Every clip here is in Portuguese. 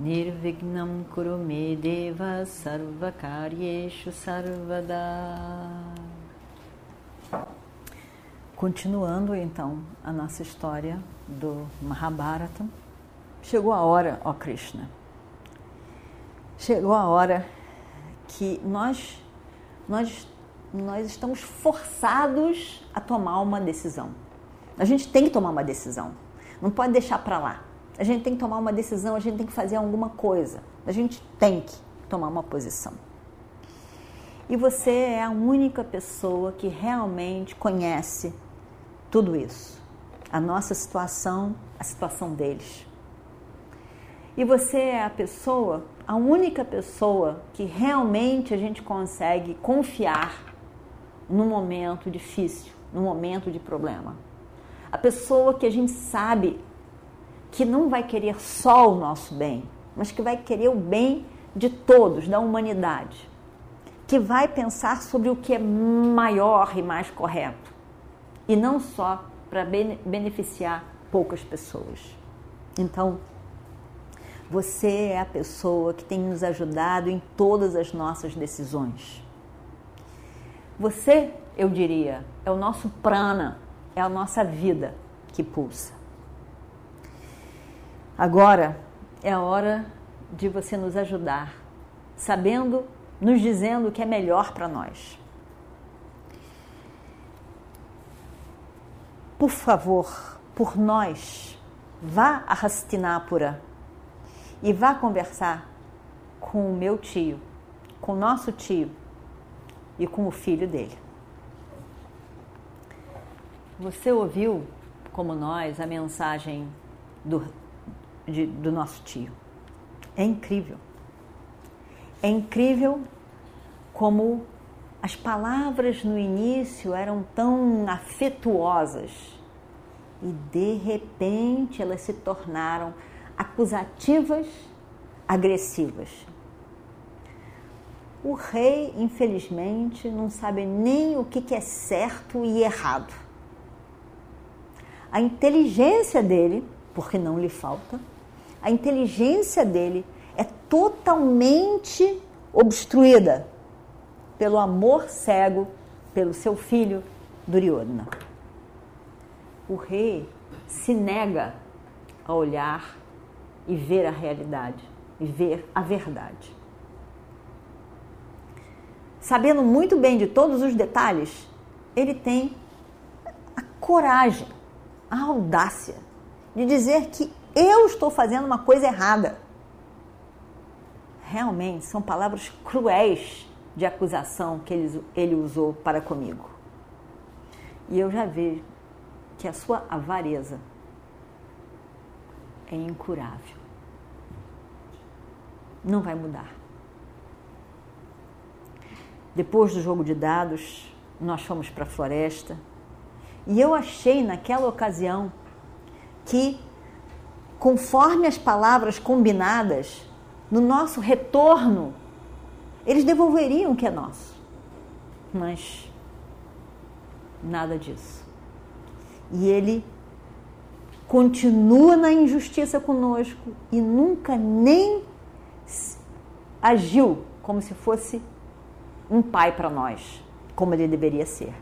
Nirvignam Kurume Deva Sarvakaryeshu Sarvada Continuando então a nossa história do Mahabharata, chegou a hora, ó Krishna, chegou a hora que nós, nós, nós estamos forçados a tomar uma decisão. A gente tem que tomar uma decisão, não pode deixar para lá. A gente tem que tomar uma decisão, a gente tem que fazer alguma coisa, a gente tem que tomar uma posição. E você é a única pessoa que realmente conhece tudo isso. A nossa situação, a situação deles. E você é a pessoa, a única pessoa que realmente a gente consegue confiar num momento difícil, num momento de problema. A pessoa que a gente sabe que não vai querer só o nosso bem, mas que vai querer o bem de todos, da humanidade. Que vai pensar sobre o que é maior e mais correto e não só para beneficiar poucas pessoas. Então, você é a pessoa que tem nos ajudado em todas as nossas decisões. Você, eu diria, é o nosso prana, é a nossa vida que pulsa. Agora é a hora de você nos ajudar, sabendo, nos dizendo o que é melhor para nós. por favor, por nós, vá a Hastinapura e vá conversar com o meu tio, com o nosso tio e com o filho dele. Você ouviu, como nós, a mensagem do, de, do nosso tio. É incrível. É incrível como as palavras no início eram tão afetuosas e de repente elas se tornaram acusativas, agressivas. O rei, infelizmente, não sabe nem o que é certo e errado. A inteligência dele, porque não lhe falta, a inteligência dele é totalmente obstruída pelo amor cego pelo seu filho Duryodhana. O rei se nega a olhar e ver a realidade, e ver a verdade. Sabendo muito bem de todos os detalhes, ele tem a coragem, a audácia de dizer que eu estou fazendo uma coisa errada. Realmente são palavras cruéis de acusação que ele, ele usou para comigo. E eu já vejo que a sua avareza é incurável. Não vai mudar. Depois do jogo de dados, nós fomos para a floresta e eu achei naquela ocasião que, conforme as palavras combinadas, no nosso retorno eles devolveriam o que é nosso. Mas nada disso. E ele continua na injustiça conosco e nunca nem agiu como se fosse um pai para nós, como ele deveria ser.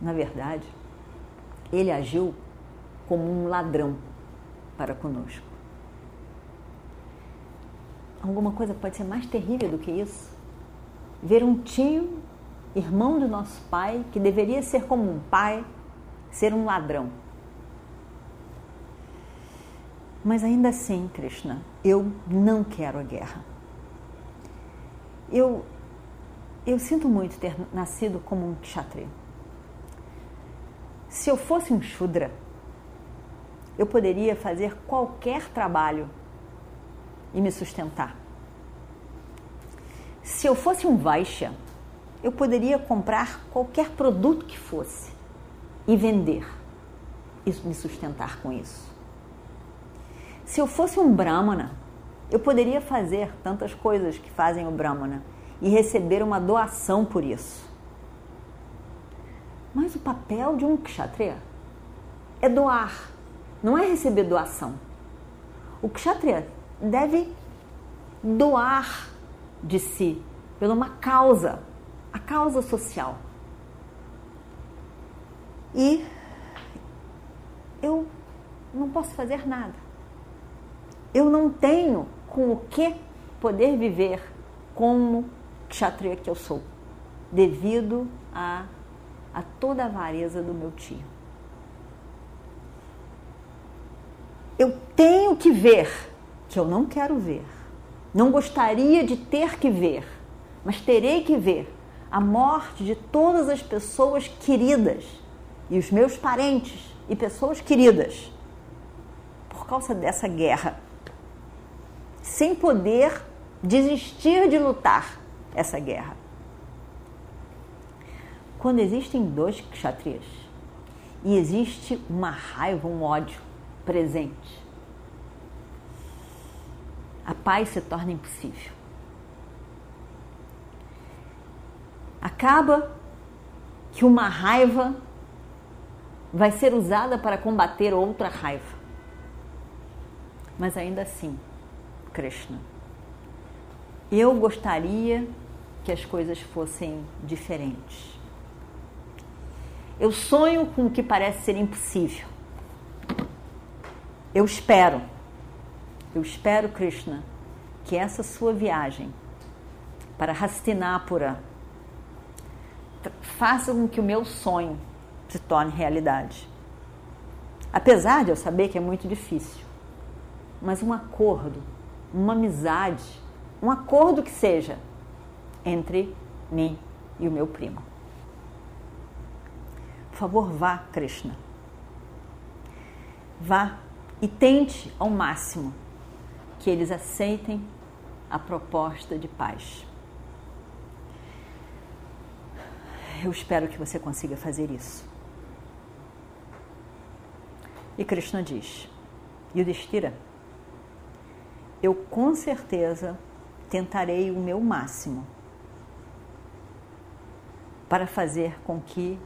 Na verdade, ele agiu como um ladrão para conosco. Alguma coisa pode ser mais terrível do que isso? Ver um tio, irmão do nosso pai, que deveria ser como um pai, ser um ladrão. Mas ainda assim, Krishna, eu não quero a guerra. Eu, eu sinto muito ter nascido como um kshatriya. Se eu fosse um shudra, eu poderia fazer qualquer trabalho e me sustentar. Se eu fosse um Vaishya, eu poderia comprar qualquer produto que fosse e vender e me sustentar com isso. Se eu fosse um Brahmana, eu poderia fazer tantas coisas que fazem o Brahmana e receber uma doação por isso. Mas o papel de um kshatriya é doar, não é receber doação. O kshatriya deve doar de si pela uma causa, a causa social. E eu não posso fazer nada. Eu não tenho com o que poder viver como kshatriya que eu sou, devido a, a toda a avareza do meu tio. Eu tenho que ver que eu não quero ver. Não gostaria de ter que ver, mas terei que ver a morte de todas as pessoas queridas e os meus parentes e pessoas queridas por causa dessa guerra, sem poder desistir de lutar essa guerra. Quando existem dois kshatriyas e existe uma raiva, um ódio presente, a paz se torna impossível. Acaba que uma raiva vai ser usada para combater outra raiva. Mas ainda assim, Krishna, eu gostaria que as coisas fossem diferentes. Eu sonho com o que parece ser impossível. Eu espero, eu espero, Krishna, que essa sua viagem para Hastinapura faça com que o meu sonho se torne realidade. Apesar de eu saber que é muito difícil, mas um acordo, uma amizade, um acordo que seja entre mim e o meu primo. Por favor, vá, Krishna. Vá e tente ao máximo que eles aceitem a proposta de paz. Eu espero que você consiga fazer isso. E Krishna diz: Yudhishthira, eu com certeza tentarei o meu máximo para fazer com que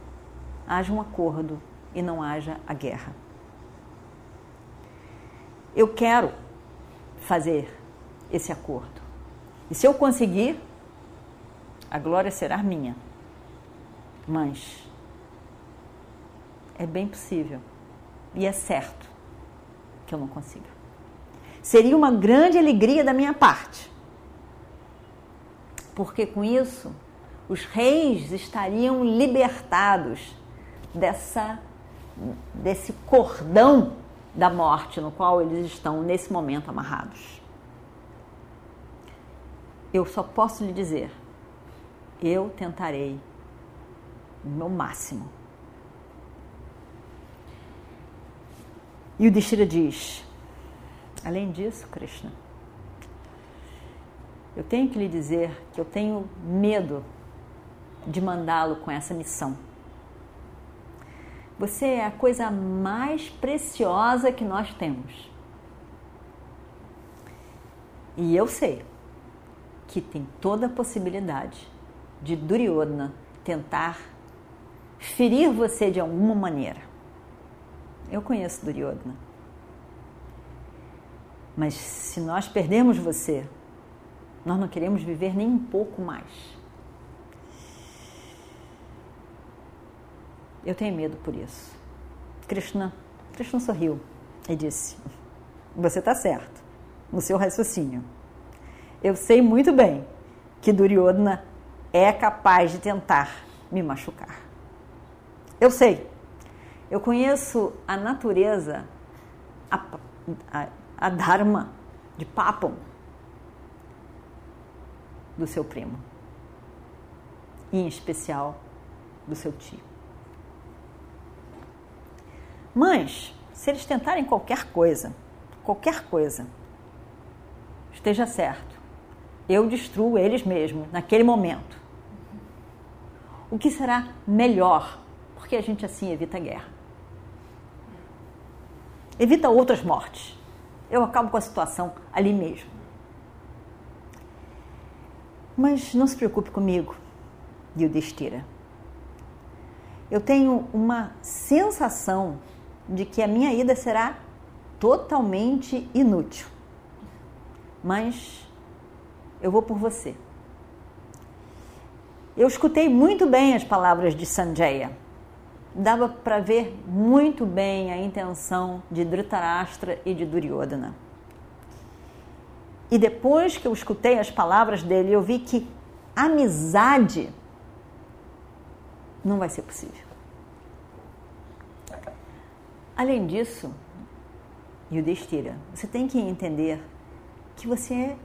haja um acordo e não haja a guerra. Eu quero fazer esse acordo. E se eu conseguir, a glória será minha. Mas é bem possível e é certo que eu não consiga. Seria uma grande alegria da minha parte, porque com isso os reis estariam libertados dessa desse cordão da morte no qual eles estão nesse momento amarrados. Eu só posso lhe dizer, eu tentarei o meu máximo E o Dishira diz: além disso, Krishna, eu tenho que lhe dizer que eu tenho medo de mandá-lo com essa missão. Você é a coisa mais preciosa que nós temos. E eu sei que tem toda a possibilidade de Duryodhana tentar ferir você de alguma maneira. Eu conheço Duryodhana. Mas se nós perdemos você, nós não queremos viver nem um pouco mais. Eu tenho medo por isso. Krishna, Krishna sorriu e disse: Você está certo no seu raciocínio. Eu sei muito bem que Duryodhana é capaz de tentar me machucar. Eu sei. Eu conheço a natureza, a, a, a dharma de Papam do seu primo, e em especial do seu tio. Mas, se eles tentarem qualquer coisa, qualquer coisa, esteja certo eu destruo eles mesmos, naquele momento. O que será melhor? Porque a gente assim evita a guerra. Evita outras mortes. Eu acabo com a situação ali mesmo. Mas não se preocupe comigo, Yudhishthira. Eu tenho uma sensação de que a minha ida será totalmente inútil. Mas eu vou por você. Eu escutei muito bem as palavras de Sanjaya. Dava para ver muito bem a intenção de Dhritarashtra e de Duryodhana. E depois que eu escutei as palavras dele, eu vi que amizade não vai ser possível. Além disso, Yudhishthira, você tem que entender que você é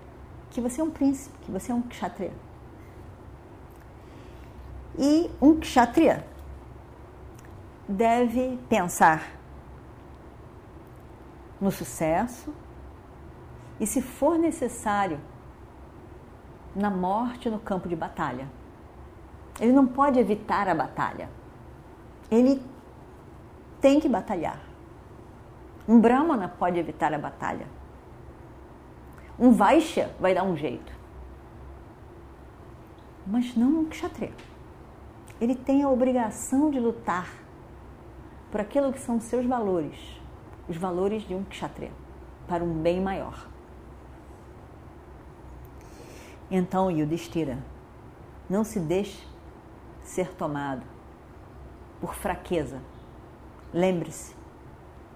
que você é um príncipe, que você é um kshatriya. E um kshatriya deve pensar no sucesso e, se for necessário, na morte no campo de batalha. Ele não pode evitar a batalha. Ele tem que batalhar. Um Brahmana pode evitar a batalha. Um Vaishya vai dar um jeito. Mas não um Kshatriya. Ele tem a obrigação de lutar por aquilo que são seus valores, os valores de um Kshatriya, para um bem maior. Então, Yudhishthira, não se deixe ser tomado por fraqueza. Lembre-se,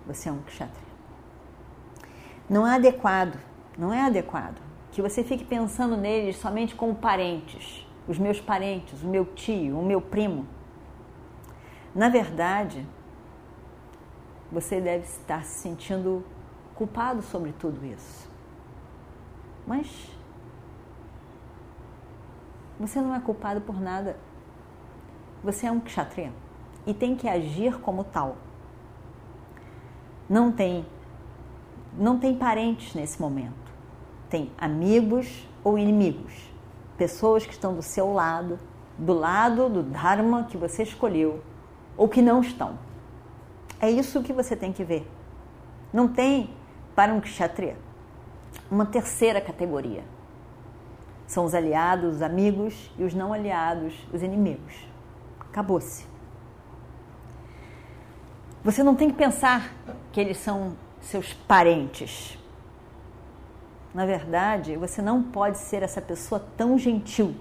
você é um kshatriya. Não é adequado, não é adequado que você fique pensando neles somente como parentes, os meus parentes, o meu tio, o meu primo. Na verdade, você deve estar se sentindo culpado sobre tudo isso. Mas você não é culpado por nada. Você é um kshatriya e tem que agir como tal. Não tem não tem parentes nesse momento. Tem amigos ou inimigos, pessoas que estão do seu lado, do lado do dharma que você escolheu ou que não estão. É isso que você tem que ver. Não tem para um kshatriya uma terceira categoria são os aliados, os amigos e os não aliados, os inimigos. Acabou-se. Você não tem que pensar que eles são seus parentes. Na verdade, você não pode ser essa pessoa tão gentil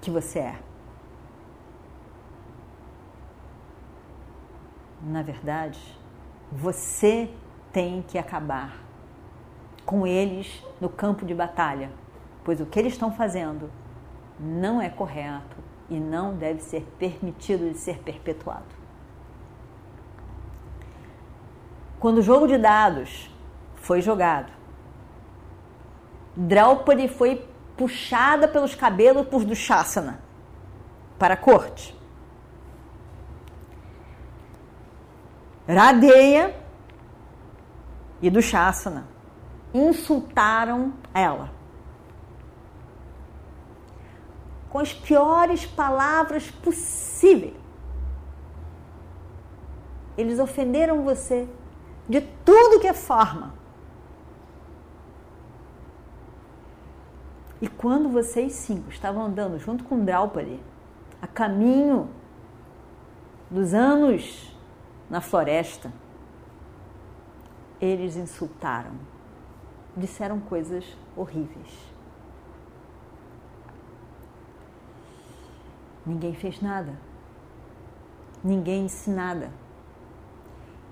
que você é. Na verdade, você tem que acabar com eles no campo de batalha, pois o que eles estão fazendo não é correto e não deve ser permitido de ser perpetuado. Quando o jogo de dados foi jogado, Draupadi foi puxada pelos cabelos por Dushasana para a corte. Radeya e Dushasana insultaram ela. Com as piores palavras possíveis. Eles ofenderam você de tudo que é forma. E quando vocês cinco estavam andando junto com Draupadi, a caminho dos anos na floresta, eles insultaram disseram coisas horríveis. Ninguém fez nada. Ninguém disse nada.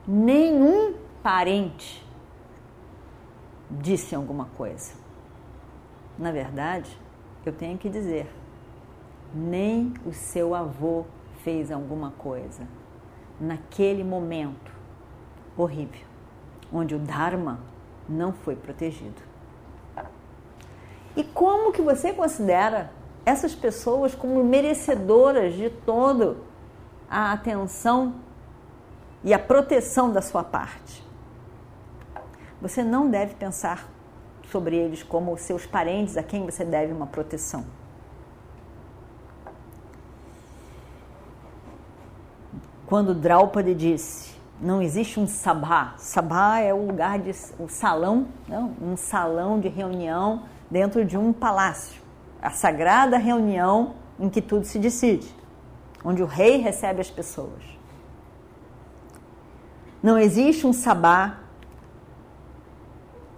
Nenhum parente disse alguma coisa. Na verdade, eu tenho que dizer, nem o seu avô fez alguma coisa naquele momento horrível, onde o Dharma não foi protegido. E como que você considera essas pessoas como merecedoras de toda a atenção e a proteção da sua parte? Você não deve pensar sobre eles como seus parentes a quem você deve uma proteção. Quando Draupadi disse, não existe um sabá, sabá é o lugar de o salão, não, um salão de reunião dentro de um palácio, a sagrada reunião em que tudo se decide, onde o rei recebe as pessoas. Não existe um sabá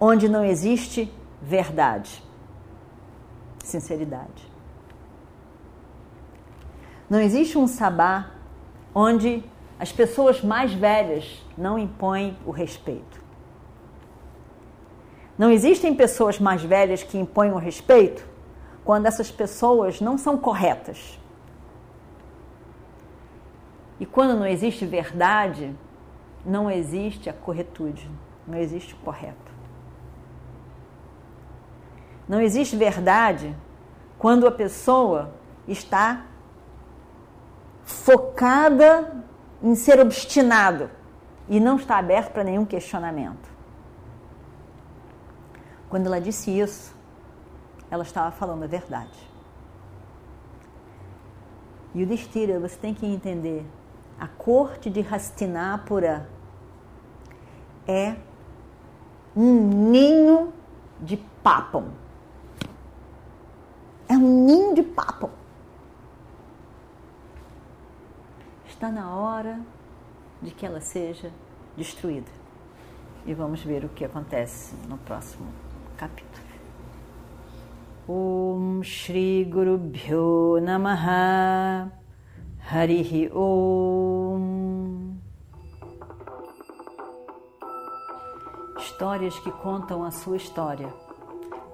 onde não existe verdade, sinceridade. Não existe um sabá onde as pessoas mais velhas não impõem o respeito. Não existem pessoas mais velhas que impõem o respeito quando essas pessoas não são corretas. E quando não existe verdade, não existe a corretude, não existe o correto. Não existe verdade quando a pessoa está focada em ser obstinado e não está aberto para nenhum questionamento. Quando ela disse isso, ela estava falando a verdade. E o Destira, você tem que entender, a corte de Hastinapura é um ninho de papam. É um ninho de papam. está na hora de que ela seja destruída. E vamos ver o que acontece no próximo capítulo. Om Shri Guru Bhyo Namaha Harihi Om Histórias que contam a sua história,